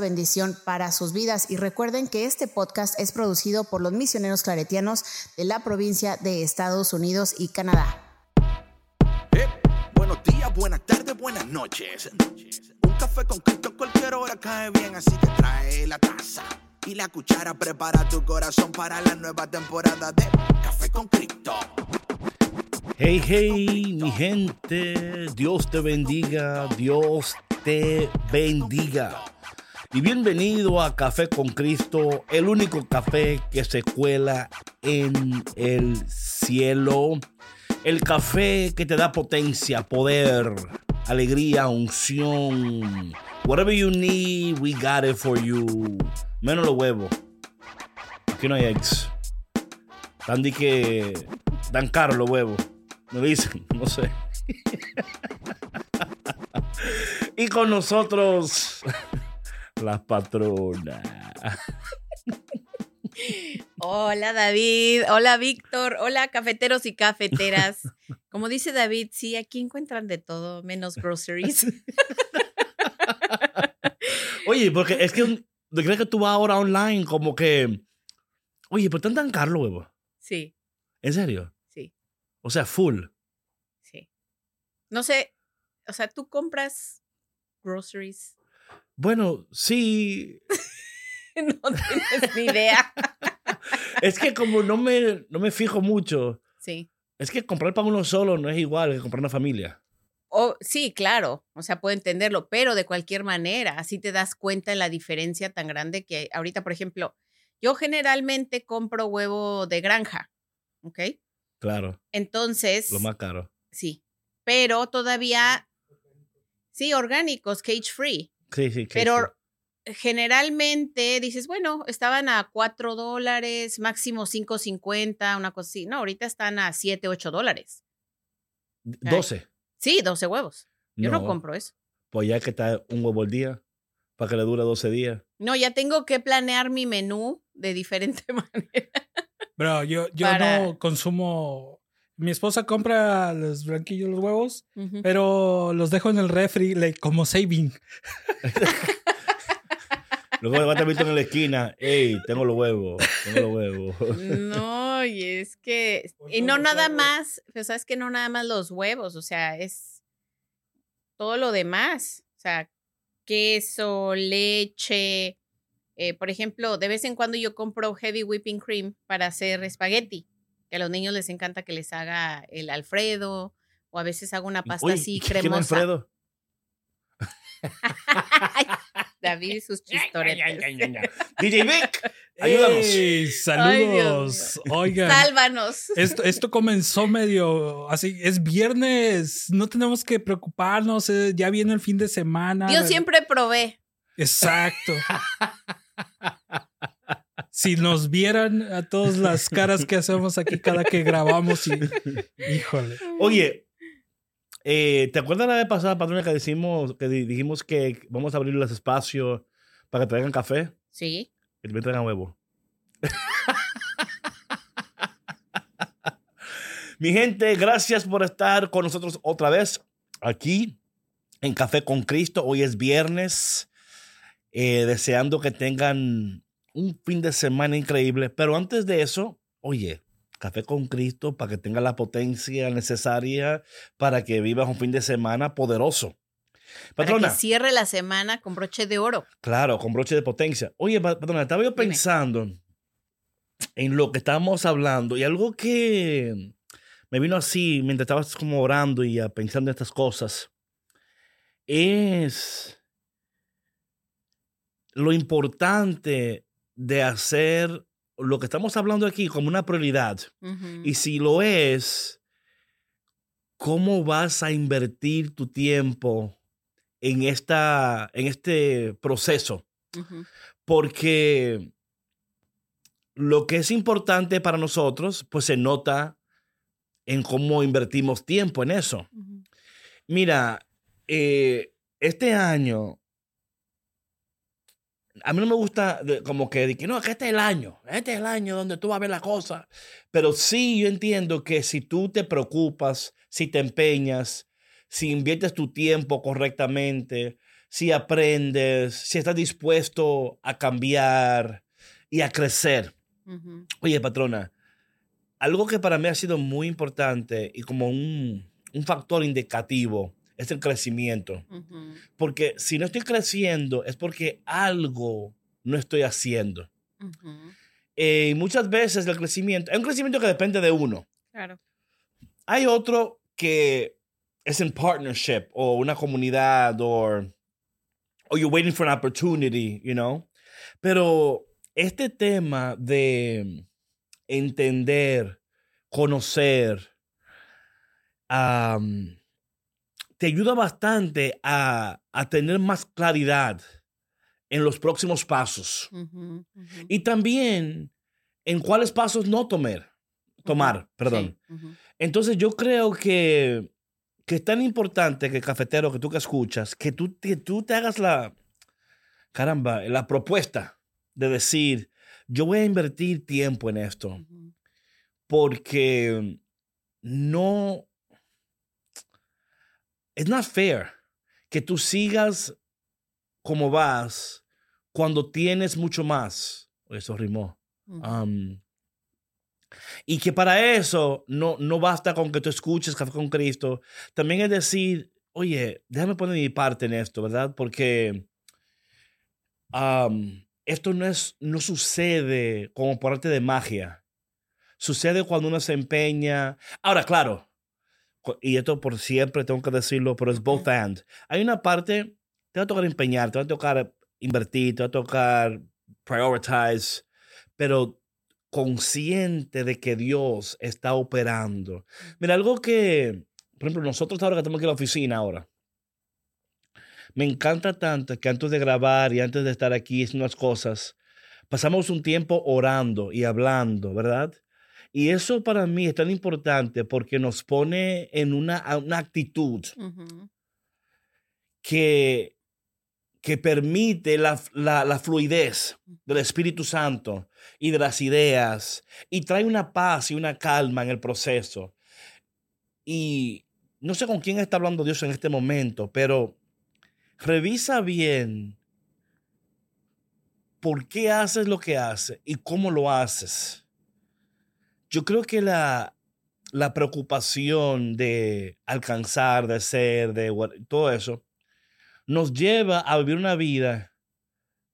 bendición para sus vidas. Y recuerden que este podcast es producido por los misioneros claretianos de la provincia de Estados Unidos y Canadá. Eh, buenos días, buenas tardes, buenas noches. Un café con Cristo cualquier hora cae bien, así que trae la taza y la cuchara. Prepara tu corazón para la nueva temporada de Café con Cristo. Hey, hey, mi gente, Dios te bendiga, Dios te bendiga. Y bienvenido a Café con Cristo, el único café que se cuela en el cielo. El café que te da potencia, poder, alegría, unción. Whatever you need, we got it for you. Menos los huevos. Aquí no hay eggs. Dan que dan caro los huevos. Me dicen, no sé. y con nosotros las patronas. Hola David, hola Víctor, hola cafeteros y cafeteras. Como dice David, sí, aquí encuentran de todo, menos groceries. Oye, porque es que creo que tú vas ahora online como que, oye, ¿por qué tan caro, huevo? Sí. ¿En serio? Sí. O sea, full. Sí. No sé, o sea, tú compras groceries bueno, sí. no tienes ni idea. es que como no me, no me fijo mucho. Sí. Es que comprar para uno solo no es igual que comprar una familia. Oh, sí, claro, o sea, puedo entenderlo, pero de cualquier manera, así te das cuenta de la diferencia tan grande que ahorita, por ejemplo, yo generalmente compro huevo de granja, ¿ok? Claro. Entonces. Lo más caro. Sí, pero todavía, sí, orgánicos, cage free. Sí, sí. Pero generalmente dices, bueno, estaban a 4 dólares, máximo 5.50, una cosa así. No, ahorita están a 7, 8 dólares. 12. Sí, 12 huevos. Yo no, compro eso. Pues ya que está un huevo al día, para que le dure 12 días. No, ya tengo que planear mi menú de diferente manera. Bro, yo, yo no consumo mi esposa compra los blanquillos, los huevos, pero los dejo en el refri como saving. Luego va a en la esquina, hey, tengo los huevos, tengo los huevos. No, y es que, y no nada más, pues sabes que no nada más los huevos, o sea, es todo lo demás, o sea, queso, leche, eh, por ejemplo, de vez en cuando yo compro heavy whipping cream para hacer espagueti a los niños les encanta que les haga el Alfredo o a veces hago una pasta así cremosa. Alfredo? David y sus chistoretes. DJ Vic, ayúdanos. saludos. Oigan. Sálvanos. Esto, esto comenzó medio así. Es viernes. No tenemos que preocuparnos. Eh, ya viene el fin de semana. Yo siempre probé. Exacto si nos vieran a todas las caras que hacemos aquí cada que grabamos y híjole. Oye, eh, ¿te acuerdas la vez pasada, patrona, que decimos que dijimos que vamos a abrirles espacio para que traigan café? Sí. Y también traigan huevo. Mi gente, gracias por estar con nosotros otra vez aquí en Café con Cristo. Hoy es viernes. Eh, deseando que tengan un fin de semana increíble. Pero antes de eso, oye, café con Cristo para que tenga la potencia necesaria para que vivas un fin de semana poderoso. Patrona, para que cierre la semana con broche de oro. Claro, con broche de potencia. Oye, patrona, estaba yo pensando en lo que estábamos hablando y algo que me vino así mientras estabas como orando y pensando en estas cosas es lo importante de hacer lo que estamos hablando aquí como una prioridad. Y si lo es, ¿cómo vas a invertir tu tiempo en, esta, en este proceso Porque lo que es importante para nosotros, pues se nota en cómo invertimos tiempo en eso. Mira, eh, este año, a mí no me gusta como que, que no, que este es el año, este es el año donde tú vas a ver la cosa. Pero sí, yo entiendo que si tú te preocupas, si te empeñas, si inviertes tu tiempo correctamente, si aprendes, si estás dispuesto a cambiar y a crecer. Oye, patrona, algo que para mí ha sido muy importante y como un, factor indicativo es el crecimiento. Porque si no estoy creciendo es porque algo no estoy haciendo. Eh, y muchas veces el crecimiento, es un crecimiento que depende de uno. Claro. Hay otro que es en partnership o una comunidad o or you're waiting for an opportunity, you know. Pero este tema de entender, conocer, te ayuda bastante a, tener más claridad en los próximos pasos. Y también en cuáles pasos no tomar. Tomar, perdón. Entonces yo creo que que es tan importante que cafetero, que tú que escuchas, que tú, que tú te hagas la, caramba, la propuesta de decir, yo voy a invertir tiempo en esto, porque no, es not fair que tú sigas como vas cuando tienes mucho más. Eso rimó. Y que para eso no, no basta con que tú escuches Café con Cristo. También es decir, oye, déjame poner mi parte en esto, ¿verdad? Porque esto no, es, no sucede como por arte de magia. Sucede cuando uno se empeña. Ahora, claro, y esto por siempre tengo que decirlo, pero es both and. Hay una parte, te va a tocar empeñar, te va a tocar invertir, te va a tocar prioritize, pero consciente de que Dios está operando. Mira, algo que, por ejemplo, nosotros ahora que estamos aquí en la oficina ahora, me encanta tanto que antes de grabar y antes de estar aquí haciendo las cosas, pasamos un tiempo orando y hablando, ¿verdad? Y eso para mí es tan importante porque nos pone en una, una actitud que que permite la, fluidez del Espíritu Santo y de las ideas y trae una paz y una calma en el proceso. Y no sé con quién está hablando Dios en este momento, pero revisa bien por qué haces lo que haces y cómo lo haces. Yo creo que la, la preocupación de alcanzar, de ser, de todo eso, nos lleva a vivir una vida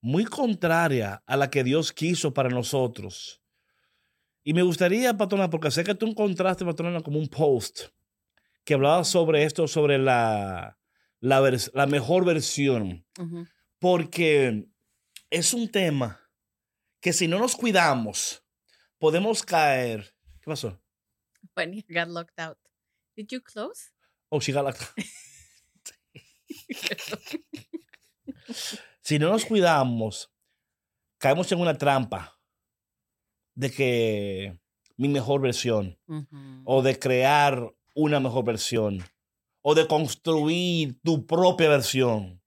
muy contraria a la que Dios quiso para nosotros. Y me gustaría, patrona, porque sé que tú encontraste, patrona, como un post que hablaba sobre esto, sobre la, la, mejor versión. Porque es un tema que si no nos cuidamos, podemos caer. ¿Qué pasó? When you got locked out. Did you close? Oh, she got locked out. si no nos cuidamos, caemos en una trampa de que mi mejor versión, o de crear una mejor versión, o de construir tu propia versión.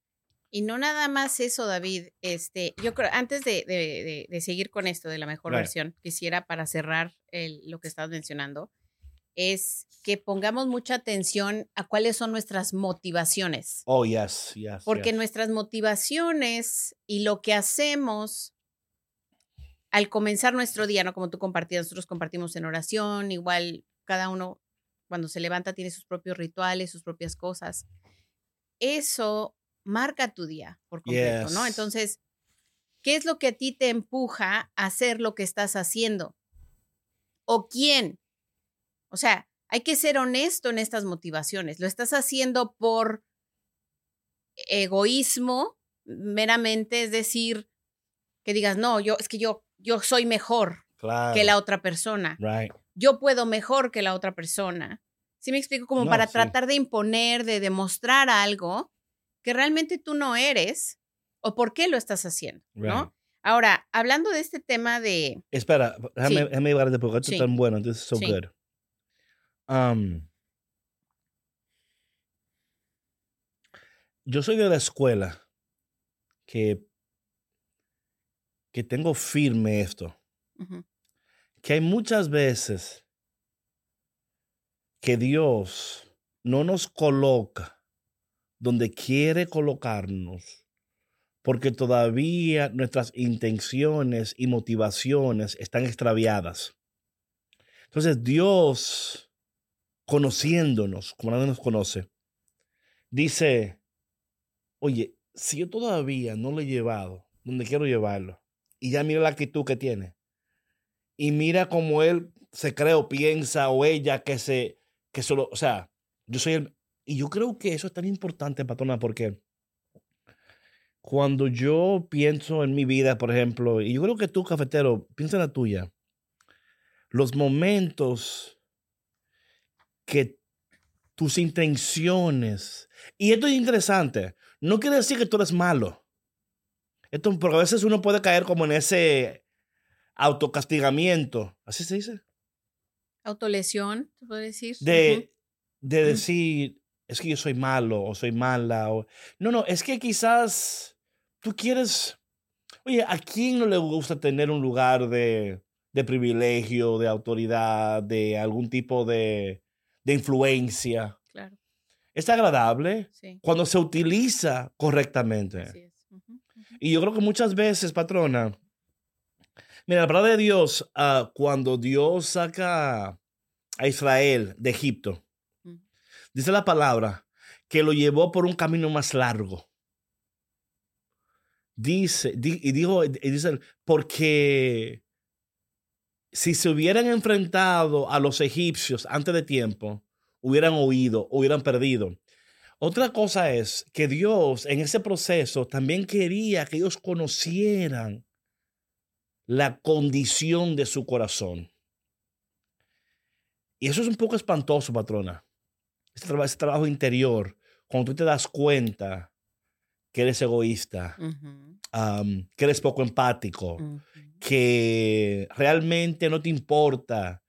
Y no nada más eso, David. Este, yo creo, antes de, seguir con esto de la mejor versión, quisiera para cerrar lo que estás mencionando, es que pongamos mucha atención a cuáles son nuestras motivaciones. Oh, yes, yes. Porque nuestras motivaciones y lo que hacemos al comenzar nuestro día, ¿no? Como tú compartías, nosotros compartimos en oración, igual cada uno cuando se levanta tiene sus propios rituales, sus propias cosas. Eso marca tu día por completo, ¿no? Entonces, ¿qué es lo que a ti te empuja a hacer lo que estás haciendo? ¿O quién? O sea, hay que ser honesto en estas motivaciones. ¿Lo estás haciendo por egoísmo meramente? Es decir, que digas, no, yo es que yo, yo soy mejor que la otra persona. Yo puedo mejor que la otra persona. ¿Sí me explico? Como para tratar de imponer, de demostrar algo que realmente tú no eres o por qué lo estás haciendo, ¿no? Ahora, hablando de este tema de... Espera, déjame, sí. déjame de porque esto es tan bueno, entonces so good. Um, yo soy de la escuela que, que tengo firme esto. Que hay muchas veces que Dios no nos coloca donde quiere colocarnos, porque todavía nuestras intenciones y motivaciones están extraviadas. Entonces Dios, conociéndonos, como nadie nos conoce, dice, oye, si yo todavía no lo he llevado donde quiero llevarlo, y ya mira la actitud que tiene, y mira cómo él se cree o piensa, o ella que se, que solo, o sea, yo soy el, y yo creo que eso es tan importante, patrona, porque cuando yo pienso en mi vida, por ejemplo, y yo creo que tú, cafetero, piensa en la tuya, los momentos que tus intenciones, y esto es interesante, no quiere decir que tú eres malo. Esto, porque a veces uno puede caer como en ese autocastigamiento, ¿así se dice? Autolesión, te puedo decir. De, de decir, es que yo soy malo o soy mala. O... No, no, es que quizás tú quieres, oye, ¿a quién no le gusta tener un lugar de, de privilegio, de autoridad, de algún tipo de, de influencia? Claro. Es agradable cuando se utiliza correctamente. Y yo creo que muchas veces, patrona, mira, la palabra de Dios, uh, cuando Dios saca a Israel de Egipto, dice la palabra que lo llevó por un camino más largo. Dice, y dijo, y dice, porque si se hubieran enfrentado a los egipcios antes de tiempo, hubieran oído, hubieran perdido. Otra cosa es que Dios en ese proceso también quería que ellos conocieran la condición de su corazón. Y eso es un poco espantoso, patrona ese, trabajo interior, cuando tú te das cuenta que eres egoísta, que eres poco empático, que realmente no te importa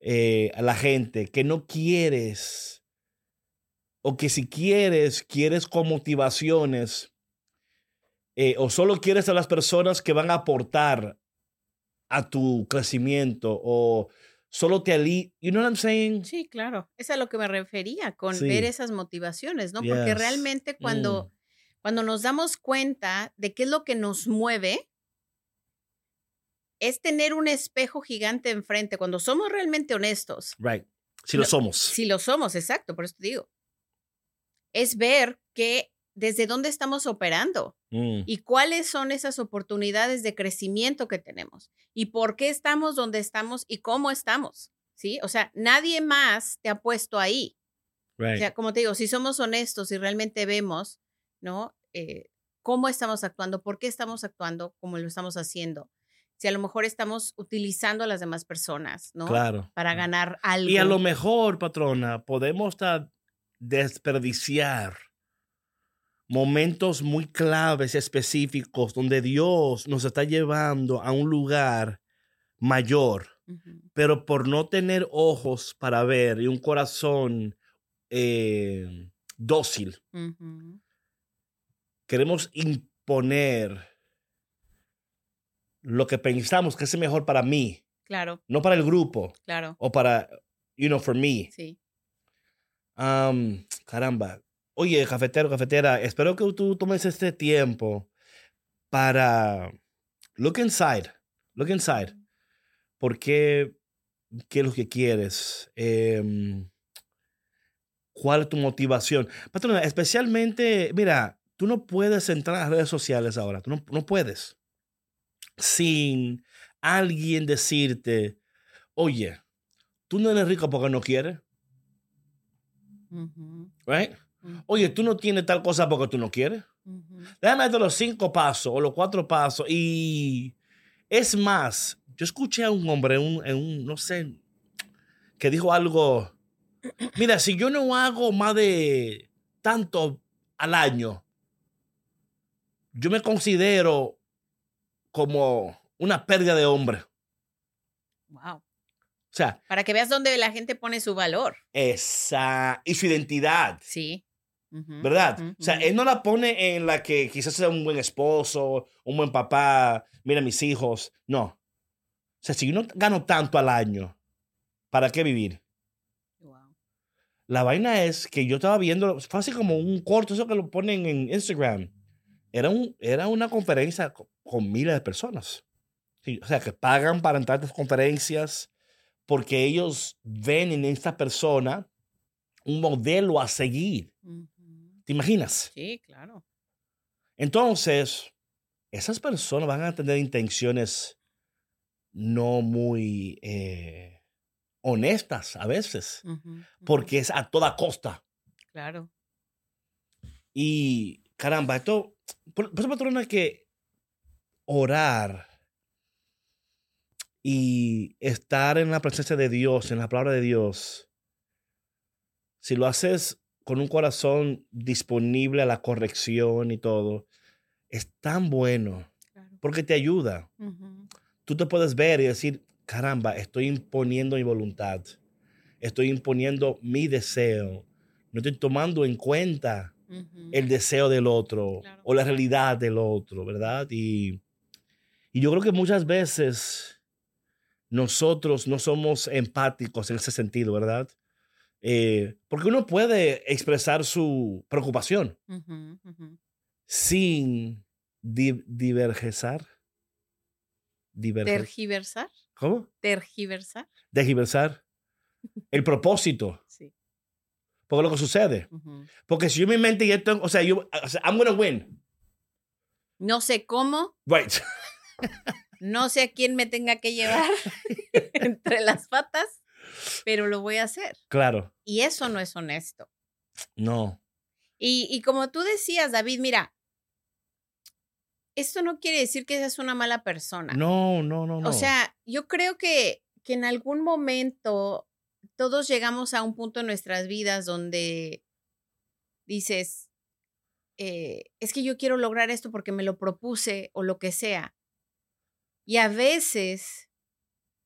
eh, a la gente, que no quieres, o que si quieres, quieres con motivaciones, eh, o solo quieres a las personas que van a aportar a tu crecimiento, o solo te ali you know what I'm saying? Sí, claro. Es a lo que me refería con ver esas motivaciones, ¿no? Porque realmente cuando, mm. cuando nos damos cuenta de qué es lo que nos mueve, es tener un espejo gigante enfrente, cuando somos realmente honestos. Right. Si lo, somos. Si lo somos, exacto, por eso te digo. Es ver que desde dónde estamos operando mm. y cuáles son esas oportunidades de crecimiento que tenemos y por qué estamos donde estamos y cómo estamos, ¿sí? O sea, nadie más te ha puesto ahí. O sea, como te digo, si somos honestos y realmente vemos, ¿no? Eh, cómo estamos actuando, por qué estamos actuando como lo estamos haciendo. Si a lo mejor estamos utilizando a las demás personas, ¿no? Claro. Para ganar algo. Y a lo mejor, patrona, podemos desperdiciar momentos muy claves, específicos, donde Dios nos está llevando a un lugar mayor, pero por no tener ojos para ver y un corazón eh, dócil, queremos imponer lo que pensamos que es mejor para mí. Claro. No para el grupo. Claro. O para, you know, for me. Sí. caramba, Oye, cafetero, cafetera, espero que tú tomes este tiempo para look inside, look inside. ¿Por qué? ¿Qué es lo que quieres? Em, ¿Cuál es tu motivación? Patrona, especialmente, mira, tú no puedes entrar a las redes sociales ahora, tú no, no puedes. Sin alguien decirte, oye, tú no eres rico porque no quieres. Right? Oye, tú no tienes tal cosa porque tú no quieres. Déjame darte los cinco pasos o los cuatro pasos. Y es más, yo escuché a un hombre en un, no sé, que dijo algo. Mira, si yo no hago más de tanto al año, yo me considero como una pérdida de hombre. Wow. O sea. Para que veas dónde la gente pone su valor. Esa. Y su identidad. Sí. ¿Verdad? o sea, él no la pone en la que quizás sea un buen esposo, un buen papá, mira mis hijos. No. O sea, si yo no gano tanto al año, ¿para qué vivir? La vaina es que yo estaba viendo, fue así como un corto, eso que lo ponen en Instagram. Era, un, era una conferencia con, miles de personas. o sea, que pagan para entrar a estas conferencias porque ellos ven en esta persona un modelo a seguir. ¿Te imaginas? Sí, claro. Entonces, esas personas van a tener intenciones no muy eh, honestas a veces, porque es a toda costa. Claro. Y caramba, esto, por, por eso patrona que orar y estar en la presencia de Dios, en la palabra de Dios, si lo haces con un corazón disponible a la corrección y todo, es tan bueno porque te ayuda. Tú te puedes ver y decir, caramba, estoy imponiendo mi voluntad, estoy imponiendo mi deseo, no estoy tomando en cuenta el deseo del otro o la realidad del otro, ¿verdad? Y, y yo creo que muchas veces nosotros no somos empáticos en ese sentido, ¿verdad? Eh, porque uno puede expresar su preocupación sin divergesar. Tergiversar. ¿Cómo? Tergiversar. Tergiversar. El propósito. Sí. Porque lo que sucede. Porque si yo mi mente ya tengo, o sea, yo, o sea, I'm gonna win. No sé cómo. Right. no sé a quién me tenga que llevar entre las patas pero lo voy a hacer. Claro. Y eso no es honesto. No. Y, como tú decías, David, mira, esto no quiere decir que seas una mala persona. No, no, no, no. O sea, yo creo que, que en algún momento todos llegamos a un punto en nuestras vidas donde dices, eh, es que yo quiero lograr esto porque me lo propuse o lo que sea. Y a veces,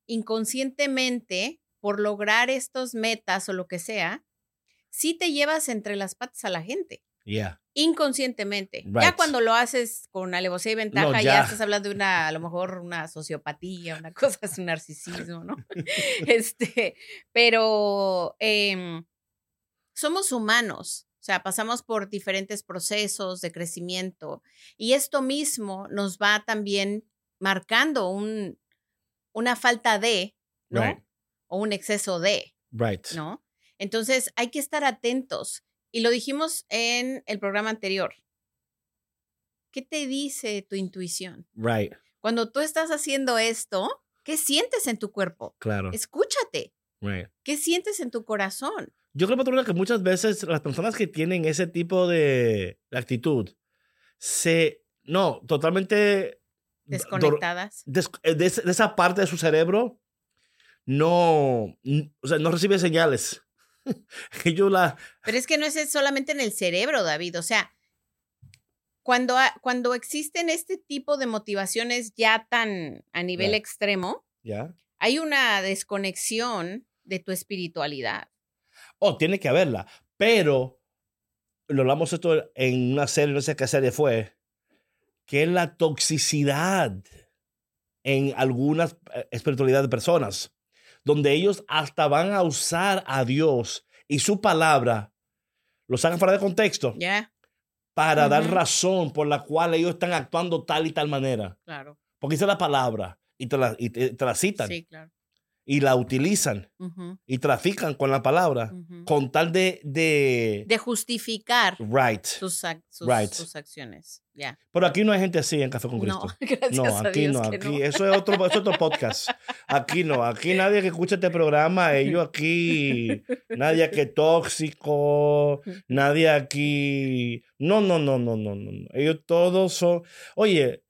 inconscientemente, por lograr estos metas o lo que sea, sí te llevas entre las patas a la gente. Yeah. Inconscientemente. Ya cuando lo haces con alevosía y ventaja, ya. estás hablando de una, a lo mejor una sociopatía, una cosa, es un narcisismo, ¿no? este, pero em, somos humanos. O sea, pasamos por diferentes procesos de crecimiento y esto mismo nos va también marcando un, una falta de, ¿no? O un exceso de. Right. ¿No? Entonces hay que estar atentos. Y lo dijimos en el programa anterior. ¿Qué te dice tu intuición? Right. Cuando tú estás haciendo esto, ¿qué sientes en tu cuerpo? Claro. Escúchate. Right. ¿Qué sientes en tu corazón? Yo creo, patrona, que muchas veces las personas que tienen ese tipo de actitud se, no, totalmente desconectadas. Eh, de, esa parte de su cerebro no, o sea, no recibe señales. Yo la... Pero es que no es solamente en el cerebro, David. O sea, cuando, cuando existen este tipo de motivaciones ya tan a nivel extremo, hay una desconexión de tu espiritualidad. Oh, tiene que haberla. Pero lo hablamos esto en una serie, no sé qué serie fue, que es la toxicidad en algunas eh, espiritualidades de personas donde ellos hasta van a usar a Dios y su palabra, lo sacan fuera de contexto, para dar razón por la cual ellos están actuando tal y tal manera. Claro. Porque dice la palabra y te la, y te la citan. Sí, claro y la utilizan y trafican con la palabra con tal de, de... de justificar right. sus, sus, acciones. ya Pero aquí no hay gente así en Café con Cristo. No, no aquí no. Aquí, Eso, es otro, es otro podcast. Aquí no. Aquí nadie que escucha este programa, ellos aquí, nadie que tóxico, nadie aquí. No, no, no, no, no, no. Ellos todos son. Oye,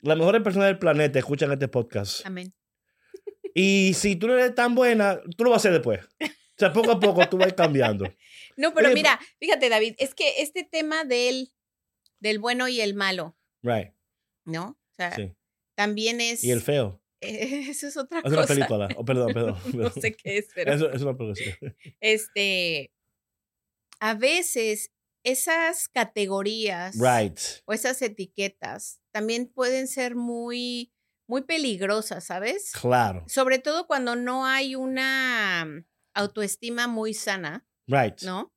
las mejores personas del planeta escuchan este podcast. Amén. Y si tú no eres tan buena, tú lo vas a hacer después. O sea, poco a poco tú vas cambiando. No, pero mira, fíjate, David, es que este tema del, del bueno y el malo, Right. ¿No? O sea, también es. Y el feo. Eso es otra cosa. Es una película. Oh, perdón, perdón. no sé qué es, pero. Eso es una película. Este. A veces esas categorías. Right. O esas etiquetas también pueden ser muy, muy peligrosas, ¿sabes? Claro. Sobre todo cuando no hay una autoestima muy sana. Right. ¿No?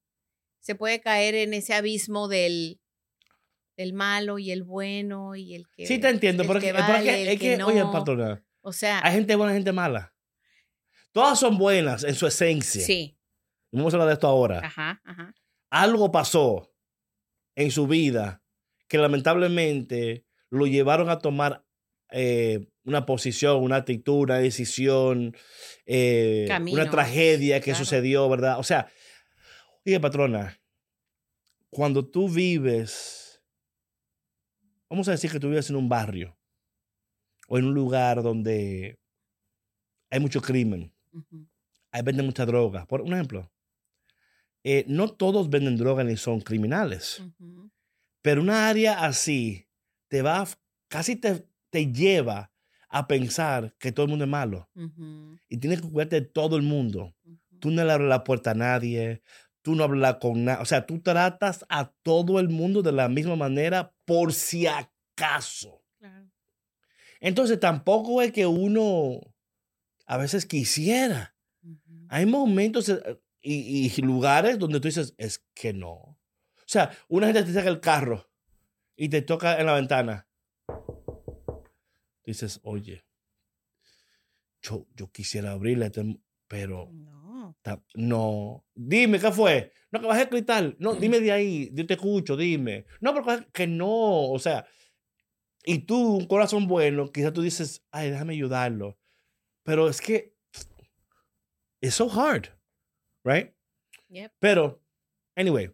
Se puede caer en ese abismo del el malo y el bueno y el que. Sí, te entiendo, pero es que, oye, patrona. O sea. Hay gente buena y gente mala. Todas son buenas en su esencia. Sí. Vamos a hablar de esto ahora. Ajá, ajá. Algo pasó en su vida que lamentablemente lo llevaron a tomar eh, una posición, una actitud, una decisión, eh, una tragedia que sucedió, ¿verdad? O sea, oye, patrona, cuando tú vives vamos a decir que tú vives en un barrio o en un lugar donde hay mucho crimen, hay venden mucha droga. Por un ejemplo, eh, no todos venden droga ni son criminales, pero una área así te va, casi te, te lleva a pensar que todo el mundo es malo. Y tienes que cuidarte de todo el mundo. Tú no le abres la puerta a nadie, tú no hablas con nada. O sea, tú tratas a todo el mundo de la misma manera por si acaso. Entonces tampoco es que uno a veces quisiera. Hay momentos eh, y, lugares donde tú dices, es que no. O sea, una gente te saca el carro y te toca en la ventana. Dices, oye, yo, yo quisiera abrirle, pero no. Dime, ¿qué fue? No, que bajé el cristal. No, dime de ahí. Yo te escucho, dime. No, pero que no. O sea, y tú, un corazón bueno, quizás tú dices, ay, déjame ayudarlo. Pero es que it's so hard, right? Pero, anyway,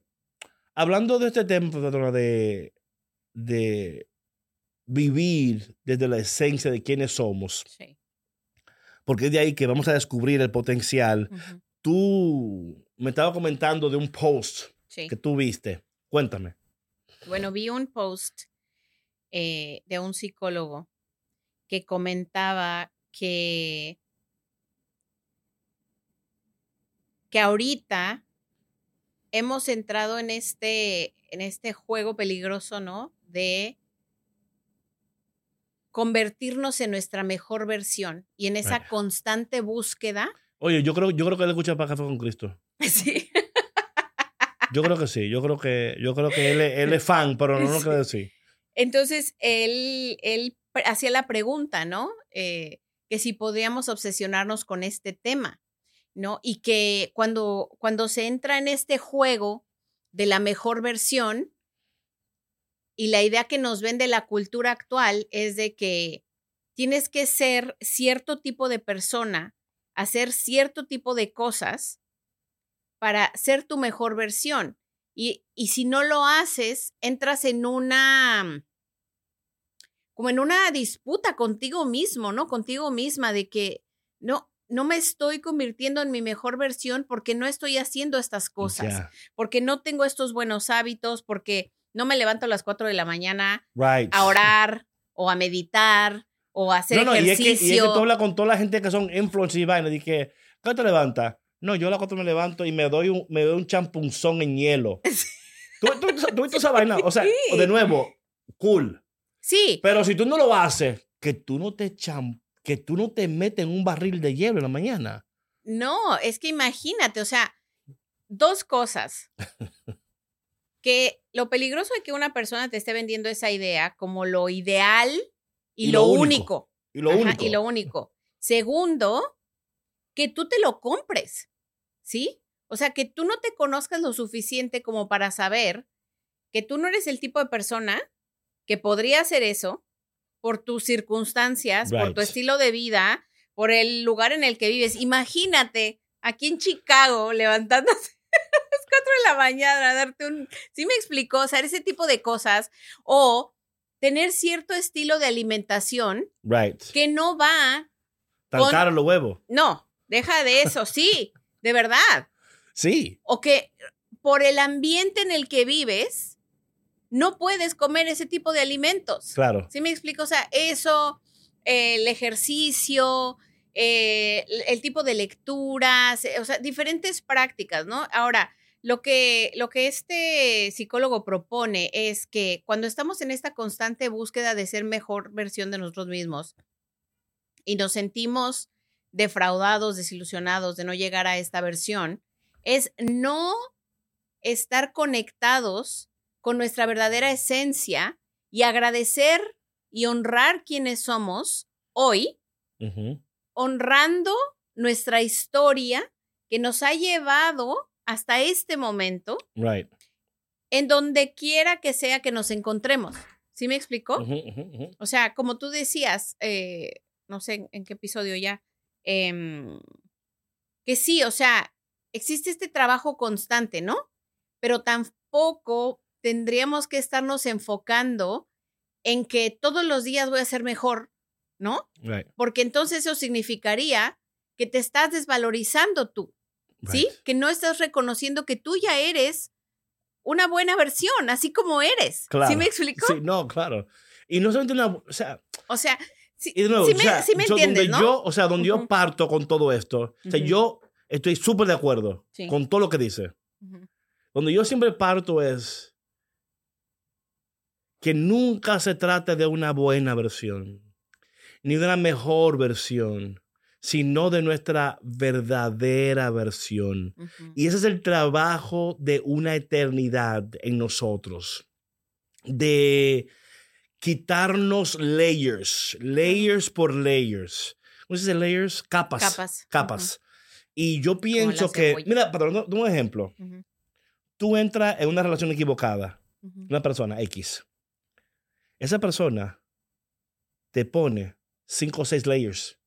hablando de este tema, de, de vivir desde la esencia de quiénes somos. Sí porque es de ahí que vamos a descubrir el potencial. Tú me estabas comentando de un post que tú viste. Cuéntame. Bueno, vi un post eh, de un psicólogo que comentaba que, que ahorita hemos entrado en este, en este juego peligroso, ¿no? De convertirnos en nuestra mejor versión y en esa constante búsqueda. Oye, yo creo, yo creo que él escucha para Café con Cristo. Sí. Yo creo que sí, yo creo que, yo creo que él, él es fan, pero no lo quiere decir. Entonces, él, él hacía la pregunta, ¿no? Eh, que si podríamos obsesionarnos con este tema, ¿no? Y que cuando, cuando se entra en este juego de la mejor versión, y la idea que nos vende la cultura actual es de que tienes que ser cierto tipo de persona, hacer cierto tipo de cosas para ser tu mejor versión. Y, y si no lo haces, entras en una, como en una disputa contigo mismo, ¿no? Contigo misma de que no, no me estoy convirtiendo en mi mejor versión porque no estoy haciendo estas cosas, porque no tengo estos buenos hábitos, porque no me levanto a las 4 de la mañana a orar o a meditar o a hacer ejercicio. Y es, que, y es que tú hablas con toda la gente que son influencers y vaina. Dije, ¿qué te levantas? No, yo a las 4 me levanto y me doy un, me doy un champunzón en hielo. ¿Tú, tú, tú, esa vaina? O sea, de nuevo, cool. Sí. Pero si tú no lo haces, que tú no te cham, que tú no te metes en un barril de hielo en la mañana. No, es que imagínate, o sea, dos cosas. que lo peligroso de que una persona te esté vendiendo esa idea como lo ideal y, lo, único. Y lo único. Y lo único. Segundo, que tú te lo compres, ¿sí? O sea, que tú no te conozcas lo suficiente como para saber que tú no eres el tipo de persona que podría hacer eso por tus circunstancias, por tu estilo de vida, por el lugar en el que vives. Imagínate aquí en Chicago levantándose las 4 de la mañana, darte un... Sí me explicó, o sea, ese tipo de cosas. O tener cierto estilo de alimentación right. que no va... Tan caro los huevos. No, deja de eso, sí, de verdad. Sí. O que por el ambiente en el que vives, no puedes comer ese tipo de alimentos. Claro. ¿Sí me explico? O sea, eso, el ejercicio, eh, el tipo de lecturas, o sea, diferentes prácticas, ¿no? Ahora, lo que, lo que este psicólogo propone es que cuando estamos en esta constante búsqueda de ser mejor versión de nosotros mismos y nos sentimos defraudados, desilusionados de no llegar a esta versión, es no estar conectados con nuestra verdadera esencia y agradecer y honrar quienes somos hoy, honrando nuestra historia que nos ha llevado hasta este momento, en donde quiera que sea que nos encontremos. ¿Sí me explicó? O sea, como tú decías, eh, no sé en, qué episodio ya, em, que sí, o sea, existe este trabajo constante, ¿no? Pero tampoco tendríamos que estarnos enfocando en que todos los días voy a ser mejor, ¿no? Porque entonces eso significaría que te estás desvalorizando tú. ¿sí? Que no estás reconociendo que tú ya eres una buena versión, así como eres. ¿Sí me explico? Sí, no, claro. Y no solamente una, o sea... O sea, sí, me, entiendes, ¿no? Yo, o sea, donde yo parto con todo esto, o sea, yo estoy súper de acuerdo con todo lo que dice. Donde yo siempre parto es que nunca se trata de una buena versión, ni de una mejor versión sino de nuestra verdadera versión. Y ese es el trabajo de una eternidad en nosotros, de quitarnos layers, layers por layers. ¿Cómo se dice layers? Capas. Capas. Capas. Y yo pienso que, mira, para un ejemplo. Tú entras en una relación equivocada, una persona X. Esa persona te pone cinco o seis layers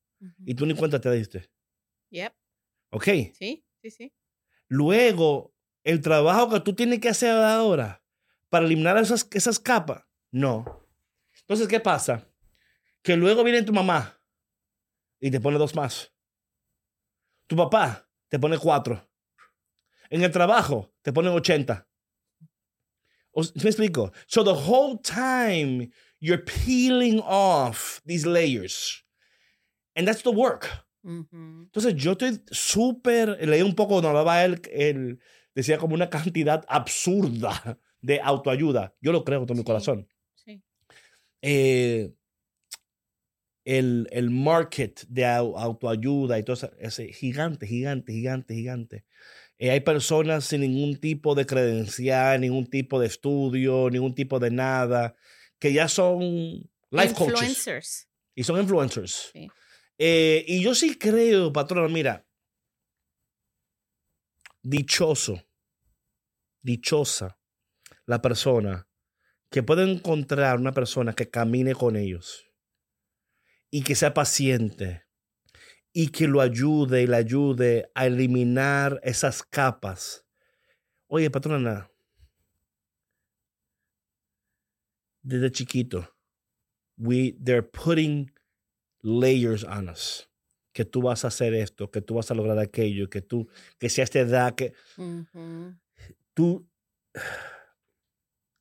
y tú ni cuenta te diste. Yep. ¿Ok? Sí, sí, sí. Luego, el trabajo que tú tienes que hacer ahora para eliminar esas, esas capas, no. Entonces, ¿qué pasa? Que luego viene tu mamá y te pone dos más. Tu papá te pone cuatro. En el trabajo te ponen 80. ¿Me explico? So the whole time you're peeling off these layers. And that's the work. Entonces yo estoy súper, leí un poco, no hablaba él, él decía como una cantidad absurda de autoayuda. Yo lo creo con todo mi corazón. Sí. Eh, el, el, market de autoayuda y todo eso es gigante, gigante, gigante, gigante. Eh, hay personas sin ningún tipo de credencial, ningún tipo de estudio, ningún tipo de nada, que ya son life influencers. Y son influencers. Sí. Eh, y yo sí creo, patrona, mira, dichoso, dichosa la persona que puede encontrar una persona que camine con ellos y que sea paciente y que lo ayude y le ayude a eliminar esas capas. Oye, patrona, desde chiquito, we, they're putting layers on us. Que tú vas a hacer esto, que tú vas a lograr aquello, que tú, que sea esta edad, que tú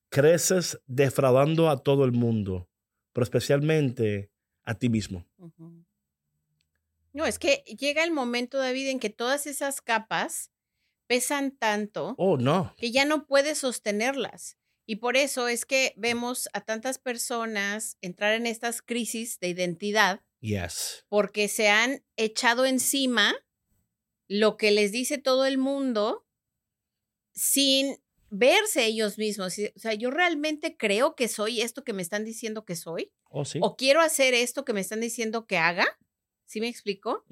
creces defraudando a todo el mundo, pero especialmente a ti mismo. No, es que llega el momento, David, en que todas esas capas pesan tanto oh, no. que ya no puedes sostenerlas. Y por eso es que vemos a tantas personas entrar en estas crisis de identidad Yes. Porque se han echado encima lo que les dice todo el mundo sin verse ellos mismos. O sea, yo realmente creo que soy esto que me están diciendo que soy. Oh, sí. O quiero hacer esto que me están diciendo que haga. ¿Sí me explico?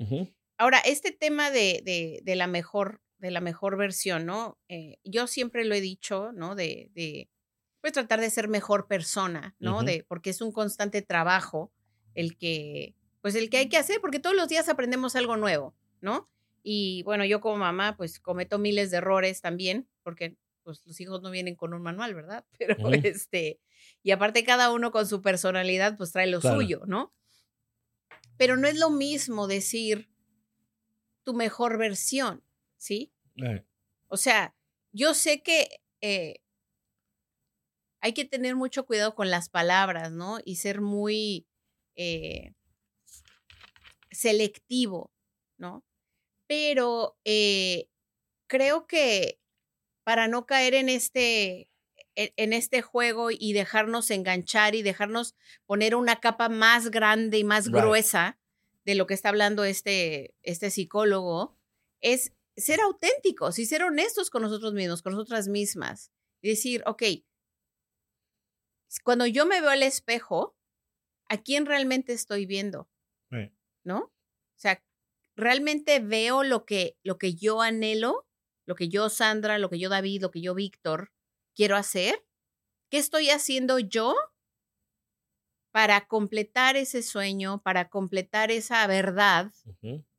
Ahora, este tema de, de, de, la mejor, de la mejor versión, ¿no? Eh, yo siempre lo he dicho, ¿no? De, de pues tratar de ser mejor persona, ¿no? De, porque es un constante trabajo el que, pues el que hay que hacer, porque todos los días aprendemos algo nuevo, ¿no? Y bueno, yo como mamá, pues cometo miles de errores también, porque pues los hijos no vienen con un manual, ¿verdad? Pero este, y aparte cada uno con su personalidad, pues trae lo suyo, ¿no? Pero no es lo mismo decir tu mejor versión, ¿sí? O sea, yo sé que eh, hay que tener mucho cuidado con las palabras, ¿no? Y ser muy eh, selectivo, ¿no? Pero eh, creo que para no caer en este, en este juego y dejarnos enganchar y dejarnos poner una capa más grande y más gruesa de lo que está hablando este, este psicólogo, es ser auténticos y ser honestos con nosotros mismos, con nosotras mismas. Y decir, ok, cuando yo me veo al espejo, ¿a quién realmente estoy viendo? ¿No? O sea, ¿realmente veo lo que, lo que yo anhelo? Lo que yo, Sandra, lo que yo, David, lo que yo, Víctor, quiero hacer? ¿Qué estoy haciendo yo para completar ese sueño, para completar esa verdad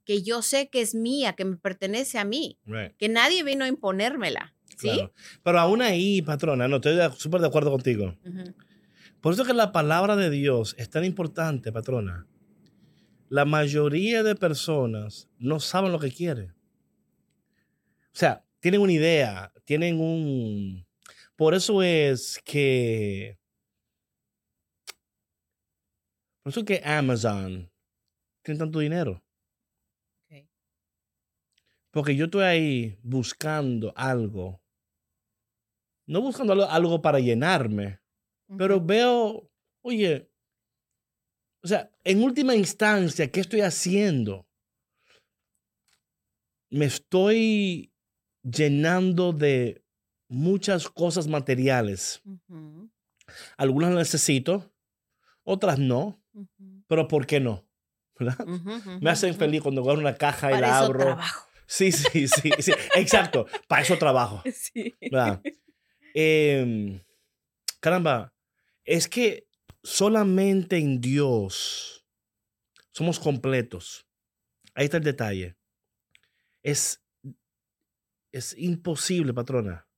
que yo sé que es mía, que me pertenece a mí, que nadie vino a imponérmela? ¿Sí? Pero aún ahí, patrona, no estoy súper de acuerdo contigo. Por eso que la palabra de Dios es tan importante, patrona. La mayoría de personas no saben lo que quieren. O sea, tienen una idea, tienen un... Por eso es que... Por eso es que Amazon tiene tanto dinero. Porque yo estoy ahí buscando algo no buscando algo para llenarme, pero veo, oye, o sea, en última instancia, ¿qué estoy haciendo? Me estoy llenando de muchas cosas materiales. Algunas necesito, otras no, pero ¿por qué no? Me hacen feliz cuando veo una caja y la abro. Trabajo. Sí, sí, sí, sí, exacto. Para eso trabajo. Sí. Em, caramba, es que solamente en Dios somos completos. Ahí está el detalle. Es, es imposible, patrona.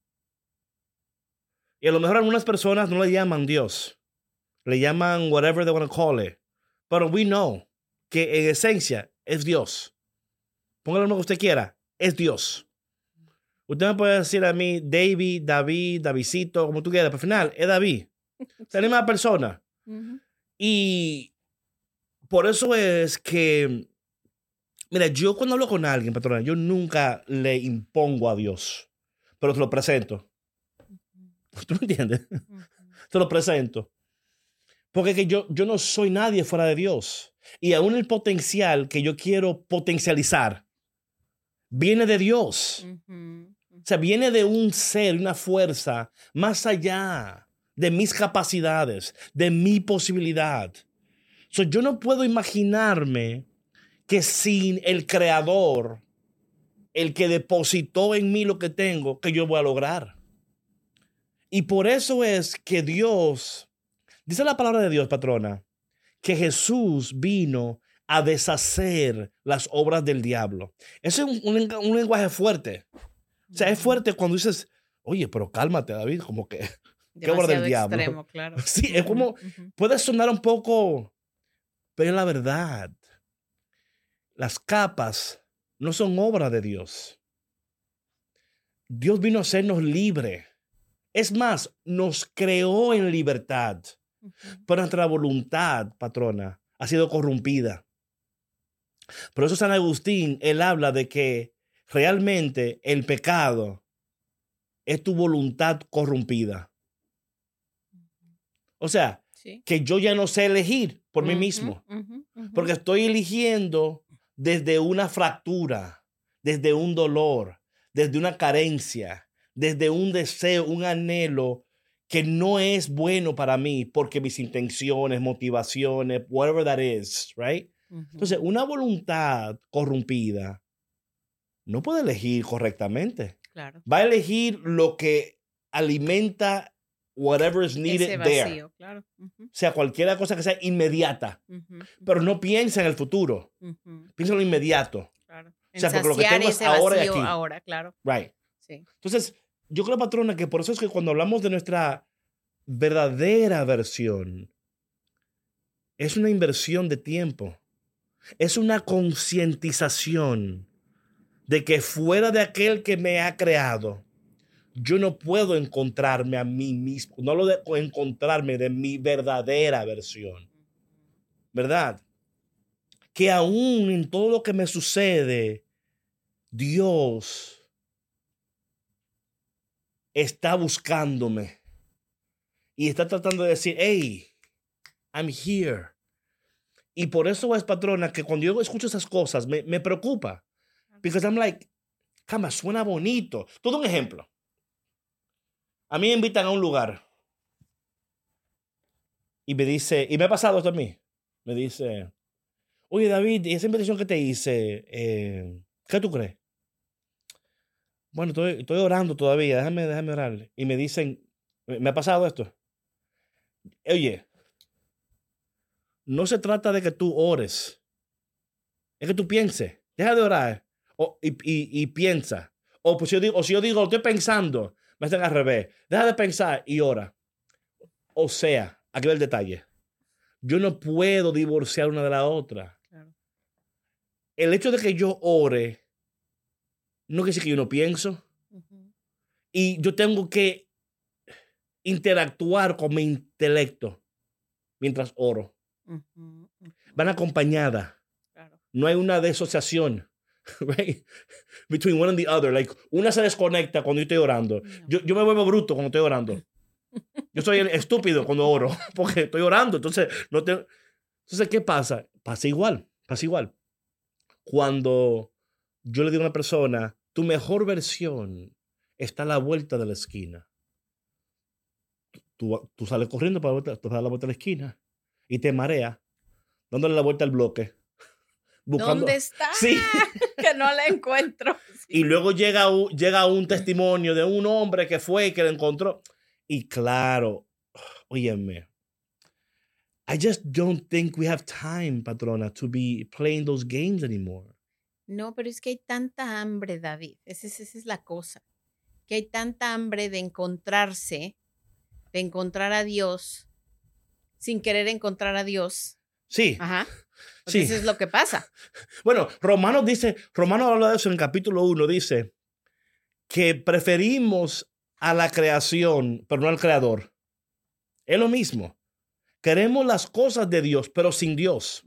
Y a lo mejor algunas personas no le llaman Dios. Le llaman whatever they want to call it. Pero we know que en esencia es Dios. Póngale lo que usted quiera. Es Dios. Usted me puede decir a mí David, David, Davidcito, como tú quieras, pero al final es David. Es la misma persona. Y por eso es que, mira, yo cuando hablo con alguien, patrona, yo nunca le impongo a Dios, pero te lo presento. ¿Tú me entiendes? Te lo presento. Porque que yo, yo no soy nadie fuera de Dios. Y aún el potencial que yo quiero potencializar viene de Dios. O sea, viene de un ser, una fuerza más allá de mis capacidades, de mi posibilidad. So, yo no puedo imaginarme que sin el creador, el que depositó en mí lo que tengo, que yo voy a lograr. Y por eso es que Dios, dice la palabra de Dios, patrona, que Jesús vino a deshacer las obras del diablo. Ese es un, un lenguaje fuerte. O sea, es fuerte cuando dices, oye, pero cálmate, David, como que, qué obra del diablo. Extremo, claro. Sí, es como, puede sonar un poco, pero es la verdad. Las capas no son obra de Dios. Dios vino a hacernos libre. Es más, nos creó en libertad. Pero nuestra voluntad, patrona, ha sido corrompida. Por eso San Agustín, él habla de que realmente el pecado es tu voluntad corrompida. O sea, que yo ya no sé elegir por mí mismo, porque estoy eligiendo desde una fractura, desde un dolor, desde una carencia, desde un deseo, un anhelo que no es bueno para mí porque mis intenciones, motivaciones, whatever that is, right? Entonces, una voluntad corrompida no puede elegir correctamente. Claro. Va a elegir lo que alimenta whatever is needed there. Claro. O sea, cualquier cosa que sea inmediata. Pero no piensa en el futuro. Piensa en lo inmediato. Claro. O sea, porque lo que tengo es ahora y aquí. Ahora, claro. Right. Sí. Entonces, yo creo, patrona, que por eso es que cuando hablamos de nuestra verdadera versión, es una inversión de tiempo. Es una concientización de que fuera de aquel que me ha creado, yo no puedo encontrarme a mí mismo, no lo de encontrarme de mi verdadera versión. ¿Verdad? Que aún en todo lo que me sucede, Dios está buscándome y está tratando de decir, hey, I'm here. Y por eso es, patrona, que cuando yo escucho esas cosas, me, me preocupa. Because I'm like, cama, suena bonito. Todo un ejemplo. A mí me invitan a un lugar. Y me dice, y me ha pasado esto a mí. Me dice, oye David, esa invitación que te hice, eh, ¿qué tú crees? Bueno, estoy, orando todavía, déjame, déjame orar. Y me dicen, me ha pasado esto. Oye, no se trata de que tú ores, es que tú pienses. Deja de orar o, y, y, piensa. O, pues yo digo, o si yo digo, estoy pensando, me hacen al revés. Deja de pensar y ora. O sea, aquí va el detalle. Yo no puedo divorciar una de la otra. El hecho de que yo ore no quiere decir que yo no pienso. Y yo tengo que interactuar con mi intelecto mientras oro. Van acompañadas. No hay una desociación. right? Between one and the other. Like, una se desconecta cuando yo estoy orando. Yo, yo me vuelvo bruto cuando estoy orando. Yo soy estúpido cuando oro, porque estoy orando. Entonces, no te... entonces, ¿qué pasa? Pasa igual, pasa igual. Cuando yo le digo a una persona, tu mejor versión está a la vuelta de la esquina. Tú, tú sales corriendo para dar la vuelta de la esquina y te marea, dándole la vuelta al bloque ¿Dónde está? Sí. que no la encuentro. Y luego llega un, llega un testimonio de un hombre que fue y que la encontró. Y claro, óyeme, I just don't think we have time, patrona, to be playing those games anymore. No, pero es que hay tanta hambre, David. Esa, esa es la cosa. Que hay tanta hambre de encontrarse, de encontrar a Dios, sin querer encontrar a Dios. Sí. Ajá. Sí. Eso es lo que pasa. Bueno, Romanos dice, Romanos habla de eso en el capítulo 1, dice que preferimos a la creación, pero no al creador. Es lo mismo. Queremos las cosas de Dios, pero sin Dios.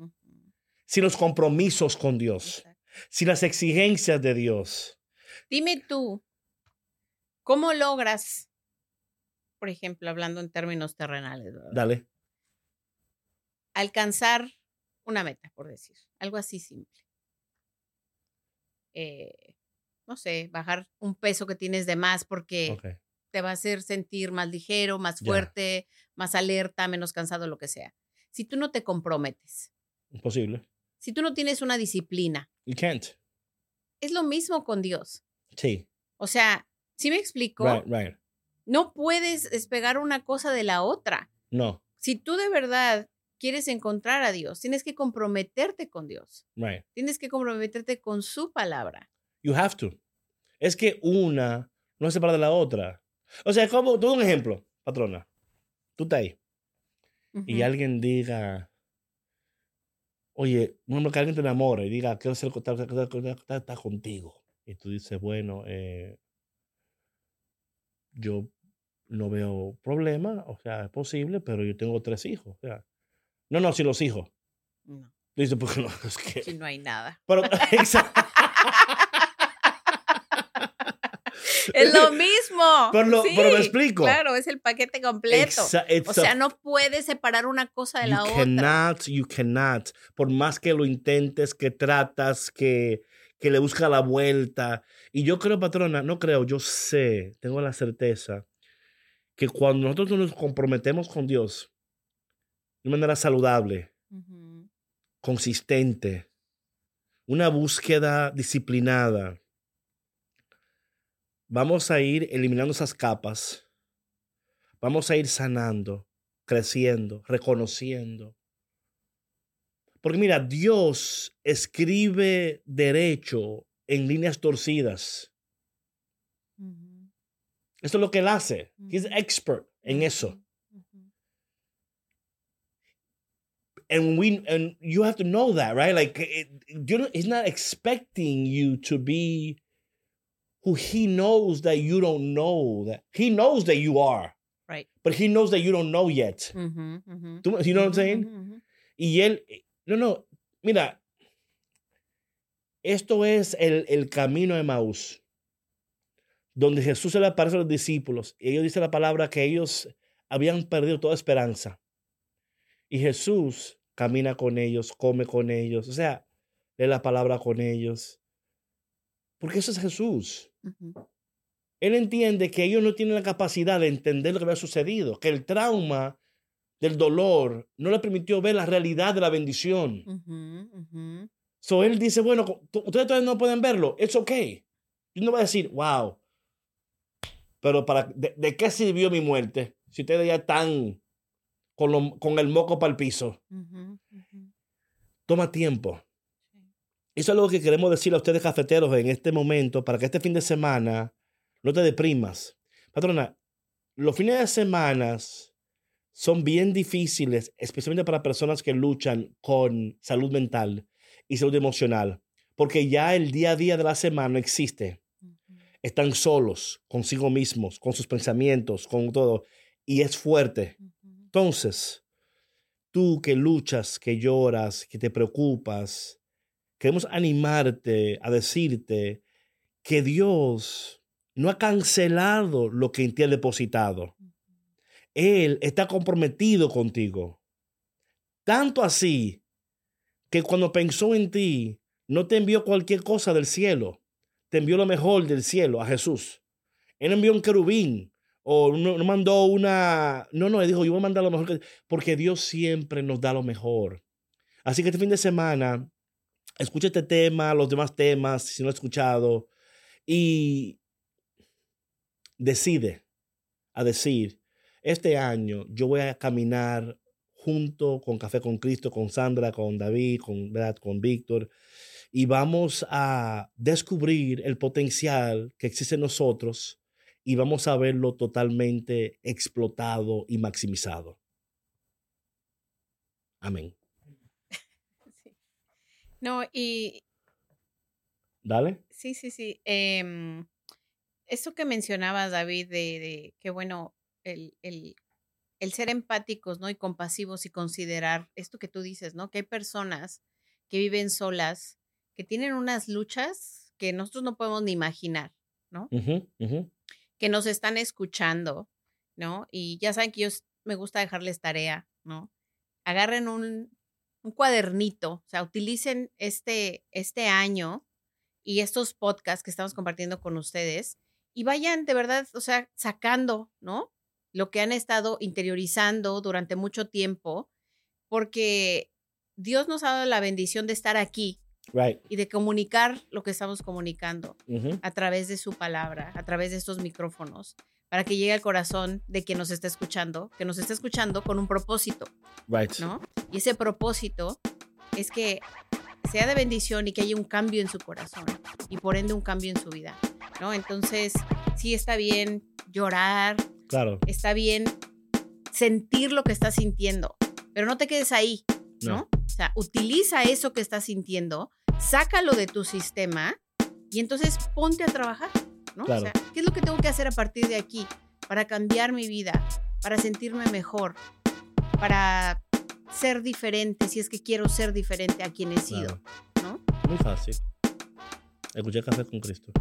Sin los compromisos con Dios. Sin las exigencias de Dios. Dime tú, ¿cómo logras, por ejemplo, hablando en términos terrenales, Dale. alcanzar una meta, por decir, algo así simple. Eh, no sé, bajar un peso que tienes de más porque te va a hacer sentir más ligero, más fuerte, más alerta, menos cansado, lo que sea. Si tú no te comprometes. Imposible. Si tú no tienes una disciplina. You can't. Es lo mismo con Dios. Sí. O sea, ¿sí me explico? Right, right. No puedes despegar una cosa de la otra. No. Si tú de verdad quieres encontrar a Dios, tienes que comprometerte con Dios. Right. Tienes que comprometerte con su palabra. You have to. Es que una no se separa de la otra. O sea, como, todo un ejemplo, patrona. Tú estás ahí. Y alguien diga, oye, un que alguien te enamora y diga, quiero ser está contigo. Y tú dices, bueno, eh, yo no veo problema, o sea, es posible, pero yo tengo tres hijos. O sea, no, no, si los hijos. No. Dice, porque no, es que. Si no hay nada. Pero, es lo mismo. Pero, pero, me explico. Claro, es el paquete completo. o sea, no puedes separar una cosa de la otra. Cannot, you cannot. Por más que lo intentes, que tratas, que, que le busca la vuelta. Y yo creo, patrona, no creo, yo sé, tengo la certeza que cuando nosotros nos comprometemos con Dios, de manera saludable, consistente, una búsqueda disciplinada. Vamos a ir eliminando esas capas. Vamos a ir sanando, creciendo, reconociendo. Porque mira, Dios escribe derecho en líneas torcidas. Esto es lo que él hace. He's expert en eso. And we and you have to know that right like it, you he's not expecting you to be who he knows that you don't know that he knows that you are. Right. But he knows that you don't know yet. Ujú. ¿Tú- you know what I'm Ujú, saying? Y él, no, no, mira, esto es el, el camino de Maús, donde Jesús se le aparece a los discípulos y ellos dicen la palabra que ellos habían perdido toda esperanza. Y Jesús camina con ellos, come con ellos, o sea, lee la palabra con ellos. Porque eso es Jesús. Él entiende que ellos no tienen la capacidad de entender lo que había sucedido, que el trauma del dolor no le permitió ver la realidad de la bendición. Ujú. So él dice, bueno, ustedes todavía no pueden verlo, it's okay. Yo no voy a decir, wow, pero para, de, de qué sirvió mi muerte si ustedes ya están con, lo- con el moco para el piso? Toma tiempo. Eso es lo que queremos decir a ustedes cafeteros en este momento para que este fin de semana no te deprimas. Patrona, los fines de semana son bien difíciles, especialmente para personas que luchan con salud mental y salud emocional, porque ya el día a día de la semana no existe. Están solos consigo mismos, con sus pensamientos, con todo, y es fuerte. Entonces, tú que luchas, que lloras, que te preocupas, queremos animarte a decirte que Dios no ha cancelado lo que en ti ha depositado. Él está comprometido contigo. Tanto así que cuando pensó en ti, no te envió cualquier cosa del cielo, te envió lo mejor del cielo, a Jesús. Él envió un querubín, o no, no mandó una... No, no, dijo, yo voy a mandar lo mejor, que... porque Dios siempre nos da lo mejor. Así que este fin de semana, escucha este tema, los demás temas, si no has escuchado, y decide a decir, este año yo voy a caminar junto con Café con Cristo, con Sandra, con David, con, ¿verdad? con Víctor, y vamos a descubrir el potencial que existe en nosotros y vamos a verlo totalmente explotado y maximizado. Amén. Sí. No, y Dale. sí, sí, sí. em, eso que mencionabas, David, de, de que bueno, el, el, el ser empáticos, ¿no? Y compasivos y considerar esto que tú dices, ¿no? Que hay personas que viven solas, que tienen unas luchas que nosotros no podemos ni imaginar, ¿no? Ujú. Que nos están escuchando, ¿no? Y ya saben que yo me gusta dejarles tarea, ¿no? Agarren un, un cuadernito, o sea, utilicen este, este año y estos podcasts que estamos compartiendo con ustedes y vayan de verdad, o sea, sacando, ¿no? Lo que han estado interiorizando durante mucho tiempo, porque Dios nos ha dado la bendición de estar aquí Right. y de comunicar lo que estamos comunicando a través de su palabra, a través de estos micrófonos, para que llegue al corazón de quien nos está escuchando, que nos está escuchando con un propósito, Right. ¿no? Y ese propósito es que sea de bendición y que haya un cambio en su corazón y por ende un cambio en su vida, ¿no? Entonces, sí está bien llorar, Claro. está bien sentir lo que estás sintiendo, pero no te quedes ahí, ¿no? No. O sea, utiliza eso que estás sintiendo, sácalo de tu sistema y entonces ponte a trabajar, ¿no? Claro. O sea, ¿qué es lo que tengo que hacer a partir de aquí para cambiar mi vida, para sentirme mejor, para ser diferente, si es que quiero ser diferente a quien he sido, Claro. ¿no? Muy fácil. Escuchar café con Cristo.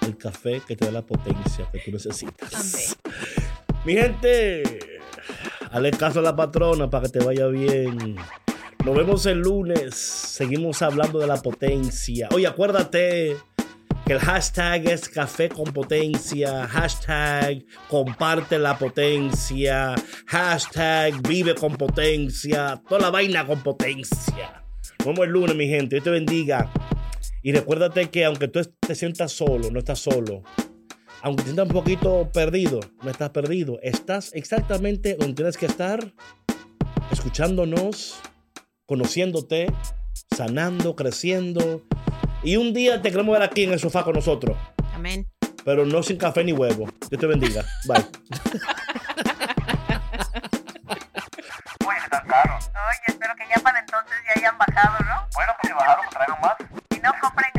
El café que te da la potencia que tú necesitas. Amén. Mi gente, hazle caso a la patrona para que te vaya bien. Nos vemos el lunes. Seguimos hablando de la potencia. Oye, acuérdate que el hashtag es café con potencia. Hashtag comparte la potencia. Hashtag vive con potencia. Toda la vaina con potencia. Nos vemos el lunes, mi gente. Dios te bendiga. Y recuérdate que aunque tú te sientas solo, no estás solo aunque te sientas un poquito perdido, no estás perdido, estás exactamente donde tienes que estar, escuchándonos, conociéndote, sanando, creciendo. Y un día te queremos ver aquí en el sofá con nosotros. Amén. Pero no sin café ni huevo. Dios te bendiga. Bye. Oye, espero que ya para entonces ya hayan bajado, ¿no? Bueno, pues si bajaron, pues traigan más. Y no compren